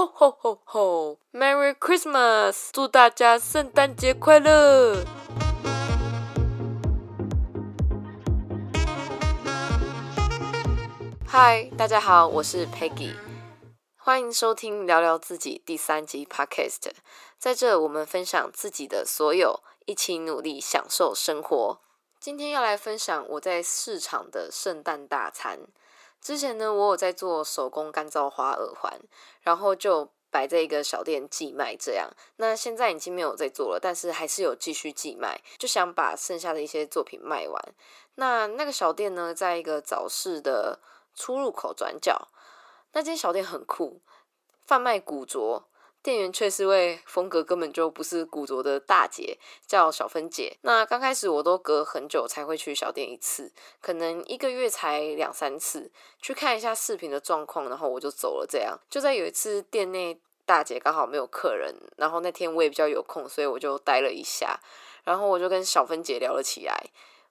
吼吼吼吼，Merry Christmas！祝大家圣诞节快乐！嗨，大家好，我是 Peggy，欢迎收听聊聊自己第三集 Podcast。在这，我们分享自己的所有，一起努力享受生活。今天要来分享我在市场的圣诞大餐。之前呢，我有在做手工干燥花耳环，然后就摆在一个小店寄卖。这样，那现在已经没有在做了，但是还是有继续寄卖，就想把剩下的一些作品卖完。那那个小店呢，在一个早市的出入口转角，那间小店很酷，贩卖古着。店员却是位风格根本就不是古着的大姐，叫小芬姐。那刚开始我都隔很久才会去小店一次，可能一个月才两三次，去看一下视频的状况，然后我就走了。这样就在有一次店内大姐刚好没有客人，然后那天我也比较有空，所以我就待了一下，然后我就跟小芬姐聊了起来，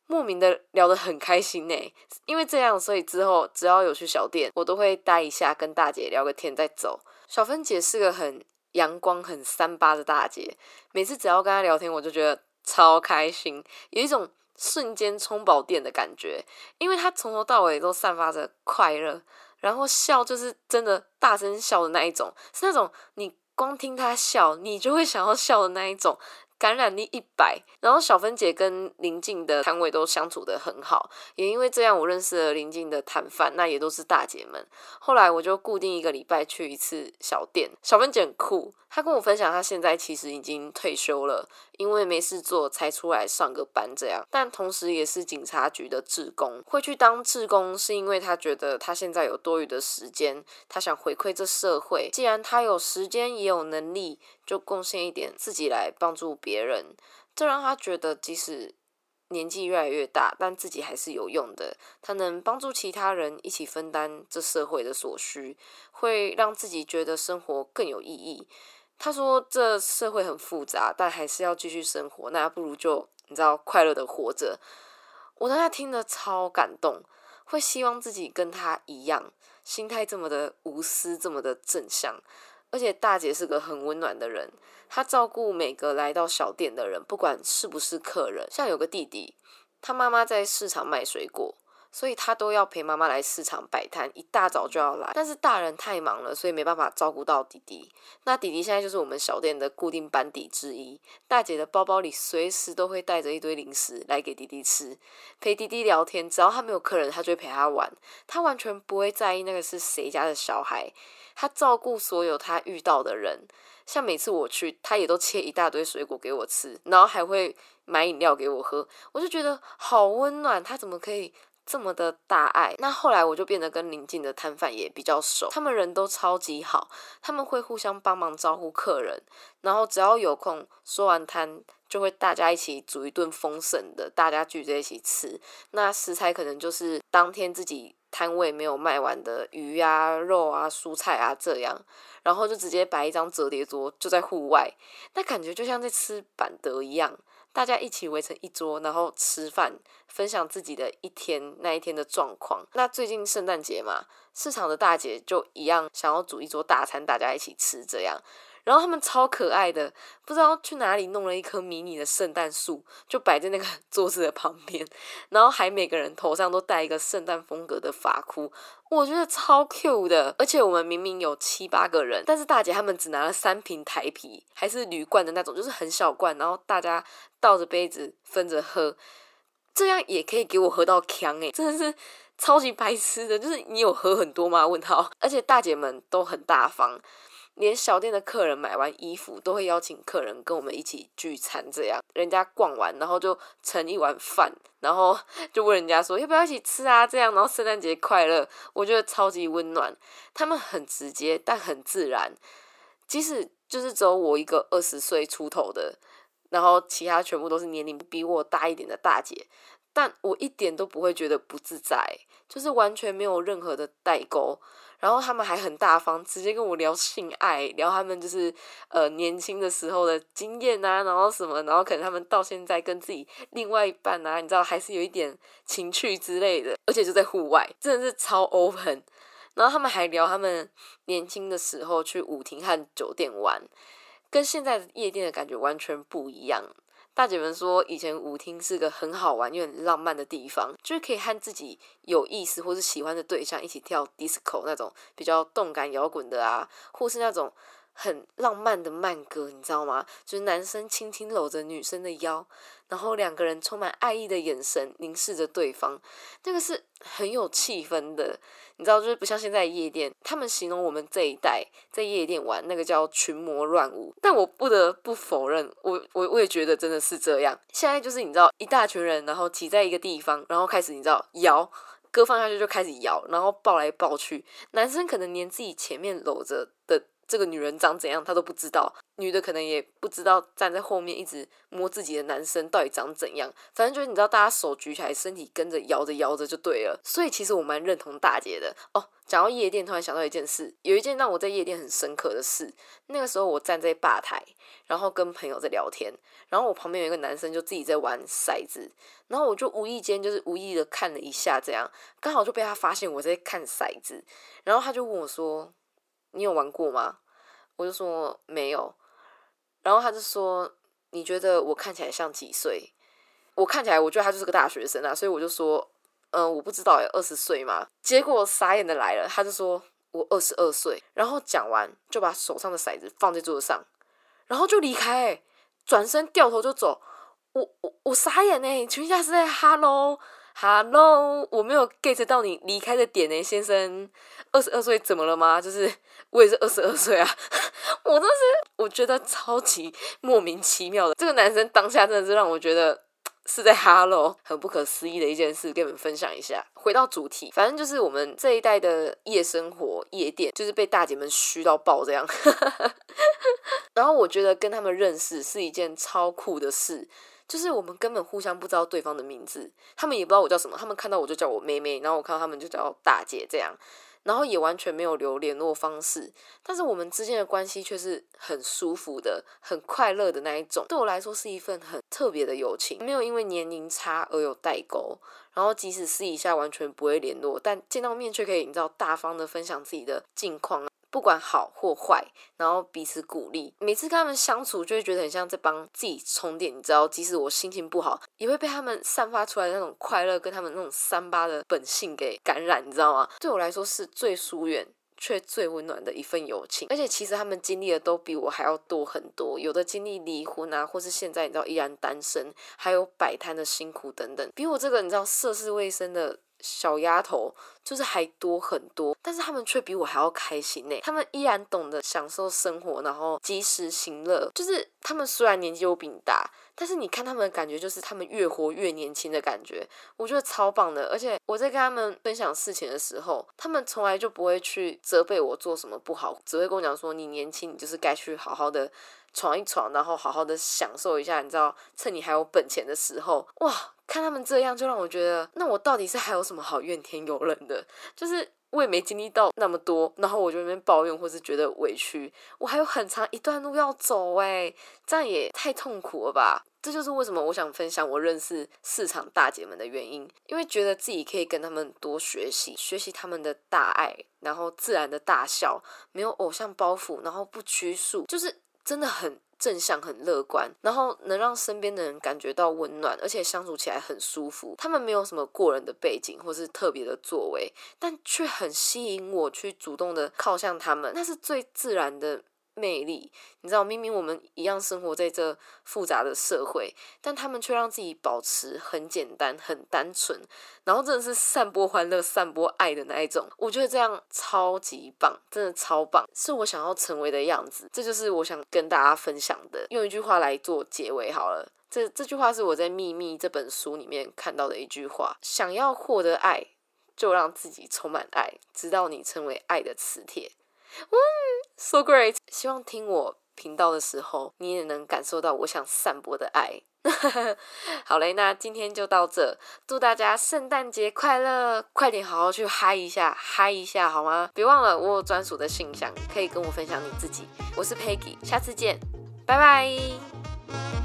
莫名的聊得很开心呢。因为这样，所以之后只要有去小店，我都会待一下，跟大姐聊个天再走。小芬姐是个很。阳光很三八的大姐，每次只要跟她聊天，我就觉得超开心，有一种瞬间充饱电的感觉。因为她从头到尾都散发着快乐，然后笑就是真的大声笑的那一种，是那种你光听她笑，你就会想要笑的那一种。感染力一百，然后小芬姐跟邻近的摊位都相处的很好，也因为这样，我认识了邻近的摊贩，那也都是大姐们。后来我就固定一个礼拜去一次小店。小芬姐很酷，她跟我分享，她现在其实已经退休了，因为没事做才出来上个班这样。但同时也是警察局的志工，会去当志工是因为他觉得他现在有多余的时间，他想回馈这社会。既然他有时间也有能力。就贡献一点自己来帮助别人，这让他觉得即使年纪越来越大，但自己还是有用的。他能帮助其他人一起分担这社会的所需，会让自己觉得生活更有意义。他说：“这社会很复杂，但还是要继续生活，那不如就你知道快乐的活着。”我当时听得超感动，会希望自己跟他一样，心态这么的无私，这么的正向。而且大姐是个很温暖的人，她照顾每个来到小店的人，不管是不是客人。像有个弟弟，他妈妈在市场卖水果。所以他都要陪妈妈来市场摆摊，一大早就要来。但是大人太忙了，所以没办法照顾到弟弟。那弟弟现在就是我们小店的固定班底之一。大姐的包包里随时都会带着一堆零食来给弟弟吃，陪弟弟聊天。只要他没有客人，他就会陪他玩。他完全不会在意那个是谁家的小孩。他照顾所有他遇到的人。像每次我去，他也都切一大堆水果给我吃，然后还会买饮料给我喝。我就觉得好温暖。他怎么可以？这么的大爱，那后来我就变得跟邻近的摊贩也比较熟，他们人都超级好，他们会互相帮忙招呼客人，然后只要有空，说完摊就会大家一起煮一顿丰盛的，大家聚在一起吃。那食材可能就是当天自己摊位没有卖完的鱼啊、肉啊、蔬菜啊这样，然后就直接摆一张折叠桌就在户外，那感觉就像在吃板德一样。大家一起围成一桌，然后吃饭，分享自己的一天那一天的状况。那最近圣诞节嘛，市场的大姐就一样想要煮一桌大餐，大家一起吃这样。然后他们超可爱的，不知道去哪里弄了一棵迷你的圣诞树，就摆在那个 桌子的旁边，然后还每个人头上都戴一个圣诞风格的发箍，我觉得超 Q 的。而且我们明明有七八个人，但是大姐他们只拿了三瓶台啤，还是铝罐的那种，就是很小罐，然后大家倒着杯子分着喝，这样也可以给我喝到呛诶，真的是超级白痴的。就是你有喝很多吗？问号。而且大姐们都很大方。连小店的客人买完衣服，都会邀请客人跟我们一起聚餐。这样，人家逛完，然后就盛一碗饭，然后 就问人家说要不要一起吃啊？这样，然后圣诞节快乐，我觉得超级温暖。他们很直接，但很自然。即使就是只有我一个二十岁出头的，然后其他全部都是年龄比我大一点的大姐，但我一点都不会觉得不自在，就是完全没有任何的代沟。然后他们还很大方，直接跟我聊性爱，聊他们就是呃年轻的时候的经验啊，然后什么，然后可能他们到现在跟自己另外一半啊，你知道还是有一点情趣之类的，而且就在户外，真的是超 open。然后他们还聊他们年轻的时候去舞厅和酒店玩，跟现在夜店的感觉完全不一样。大姐们说，以前舞厅是个很好玩又很浪漫的地方，就是可以和自己有意思或是喜欢的对象一起跳 disco 那种比较动感摇滚的啊，或是那种。很浪漫的慢歌，你知道吗？就是男生轻轻搂着女生的腰，然后两个人充满爱意的眼神凝视着对方，那个是很有气氛的。你知道，就是不像现在夜店，他们形容我们这一代在夜店玩那个叫群魔乱舞。但我不得不否认，我我我也觉得真的是这样。现在就是你知道，一大群人，然后挤在一个地方，然后开始你知道摇歌放下去就开始摇，然后抱来抱去，男生可能连自己前面搂着的。这个女人长怎样，他都不知道。女的可能也不知道，站在后面一直摸自己的男生到底长怎样。反正就是你知道，大家手举起来，身体跟着摇着摇着就对了。所以其实我蛮认同大姐的哦。讲到夜店，突然想到一件事，有一件让我在夜店很深刻的事。那个时候我站在吧台，然后跟朋友在聊天，然后我旁边有一个男生就自己在玩骰子，然后我就无意间就是无意的看了一下，这样刚好就被他发现我在看骰子，然后他就问我说。你有玩过吗？我就说没有，然后他就说你觉得我看起来像几岁？我看起来我觉得他就是个大学生啊，所以我就说嗯我不知道，二十岁嘛。结果傻眼的来了，他就说我二十二岁，然后讲完就把手上的骰子放在桌子上，然后就离开，转身掉头就走。我我我傻眼呢，全家是在 hello。Hello，我没有 get 到你离开的点呢，先生。二十二岁怎么了吗？就是我也是二十二岁啊，我真是我觉得超级莫名其妙的。这个男生当下真的是让我觉得是在 Hello，很不可思议的一件事，跟你们分享一下。回到主题，反正就是我们这一代的夜生活、夜店，就是被大姐们虚到爆这样。然后我觉得跟他们认识是一件超酷的事。就是我们根本互相不知道对方的名字，他们也不知道我叫什么，他们看到我就叫我妹妹，然后我看到他们就叫大姐这样，然后也完全没有留联络方式，但是我们之间的关系却是很舒服的、很快乐的那一种。对我来说是一份很特别的友情，没有因为年龄差而有代沟，然后即使私底下完全不会联络，但见到面却可以你知道大方的分享自己的近况。不管好或坏，然后彼此鼓励。每次跟他们相处，就会觉得很像在帮自己充电。你知道，即使我心情不好，也会被他们散发出来的那种快乐，跟他们那种三八的本性给感染。你知道吗？对我来说，是最疏远却最温暖的一份友情。而且，其实他们经历的都比我还要多很多。有的经历离婚啊，或是现在你知道依然单身，还有摆摊的辛苦等等，比我这个你知道涉世未深的。小丫头就是还多很多，但是他们却比我还要开心呢。他们依然懂得享受生活，然后及时行乐。就是他们虽然年纪又比你大，但是你看他们的感觉，就是他们越活越年轻的感觉。我觉得超棒的。而且我在跟他们分享事情的时候，他们从来就不会去责备我做什么不好，只会跟我讲说：“你年轻，你就是该去好好的闯一闯，然后好好的享受一下。你知道，趁你还有本钱的时候，哇！”看他们这样，就让我觉得，那我到底是还有什么好怨天尤人的？就是我也没经历到那么多，然后我就那边抱怨或是觉得委屈，我还有很长一段路要走哎，这样也太痛苦了吧？这就是为什么我想分享我认识市场大姐们的原因，因为觉得自己可以跟他们多学习，学习他们的大爱，然后自然的大笑，没有偶像包袱，然后不拘束，就是真的很。正向很乐观，然后能让身边的人感觉到温暖，而且相处起来很舒服。他们没有什么过人的背景或是特别的作为，但却很吸引我去主动的靠向他们，那是最自然的。魅力，你知道，明明我们一样生活在这复杂的社会，但他们却让自己保持很简单、很单纯，然后真的是散播欢乐、散播爱的那一种。我觉得这样超级棒，真的超棒，是我想要成为的样子。这就是我想跟大家分享的。用一句话来做结尾好了，这这句话是我在《秘密》这本书里面看到的一句话：想要获得爱，就让自己充满爱，直到你成为爱的磁铁。嗯，so great！希望听我频道的时候，你也能感受到我想散播的爱。好嘞，那今天就到这，祝大家圣诞节快乐！快点好好去嗨一下，嗨一下好吗？别忘了我有专属的信箱，可以跟我分享你自己。我是 Peggy，下次见，拜拜。